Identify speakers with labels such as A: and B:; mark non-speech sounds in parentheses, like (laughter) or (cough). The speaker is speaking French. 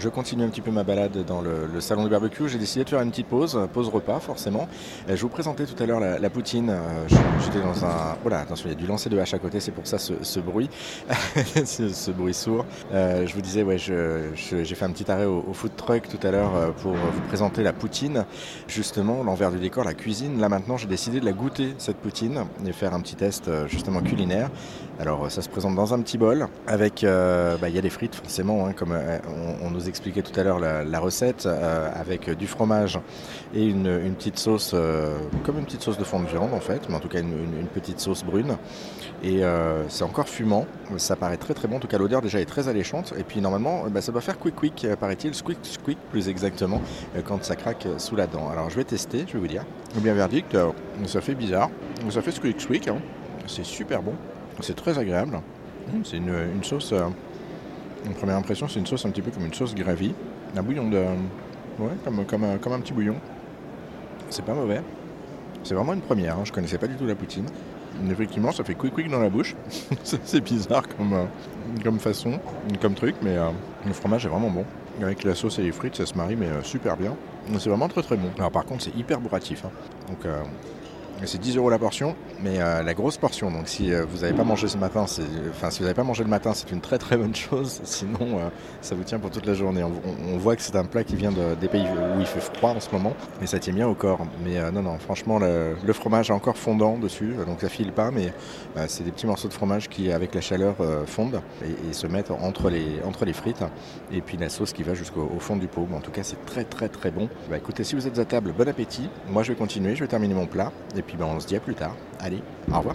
A: Je continue un petit peu ma balade dans le, salon du barbecue. J'ai décidé de faire une petite pause, pause repas forcément. Euh, Je vous présentais tout à l'heure la, poutine. Euh, J'étais dans un... Voilà, attention, il y a du lancer de hache à côté, c'est pour ça ce, bruit, (laughs) ce, bruit sourd. Euh, je vous disais, ouais, j'ai fait un petit arrêt au, au food truck tout à l'heure pour vous présenter la poutine. Justement, l'envers du décor, la cuisine. Là maintenant, j'ai décidé de la goûter, cette poutine, et faire un petit test justement culinaire. Alors ça se présente dans un petit bol avec, bah, il y a des frites forcément, hein, comme on, on nous expliquait tout à l'heure la, recette, euh, avec du fromage et une, petite sauce, euh, comme une petite sauce de fond de viande en fait, mais en tout cas une, petite sauce brune. Et euh, c'est encore fumant, ça paraît très très bon, en tout cas l'odeur déjà est très alléchante. Et puis normalement, bah, ça doit faire quick quick, paraît-il, squeak squeak plus exactement, quand ça craque sous la dent. Alors je vais tester, je vais vous dire. Eh bien verdict, ça fait bizarre, ça fait squeak squeak, hein. c'est super bon. C'est très agréable. C'est une sauce. En première impression, c'est une sauce un petit peu comme une sauce gravy. Un bouillon de. Ouais, comme, un, petit bouillon. C'est pas mauvais. C'est vraiment une première. hein, Je connaissais pas du tout la poutine. Effectivement, ça fait quick quick dans la bouche. (laughs) C'est- bizarre comme, euh, comme façon, comme truc, mais euh, le fromage est vraiment bon. Avec la sauce et les frites, ça se marie, mais euh, super bien. C'est vraiment très très bon. Alors par contre, c'est hyper bourratif. hein. Donc c'est 10 euros la portion, mais euh, la grosse portion. Donc si euh, vous n'avez pas mangé ce matin, enfin si vous n'avez pas mangé le matin, c'est une très très bonne chose. (laughs) Sinon, euh, ça vous tient pour toute la journée. On, voit que c'est un plat qui vient de- des pays où il fait froid en ce moment, et ça tient bien au corps. Mais non, non, franchement, le, fromage est encore fondant dessus, donc ça file pas, mais c'est des petits morceaux de fromage qui, avec la chaleur, fondent et, se mettent entre les, frites, et puis la sauce qui va jusqu'au au fond du pot. Mais en tout cas, c'est très très très bon. Bah écoutez, si vous êtes à table, bon appétit. Moi, je vais continuer, je vais terminer mon plat, puis bah, on se dit à plus tard. Allez, au revoir.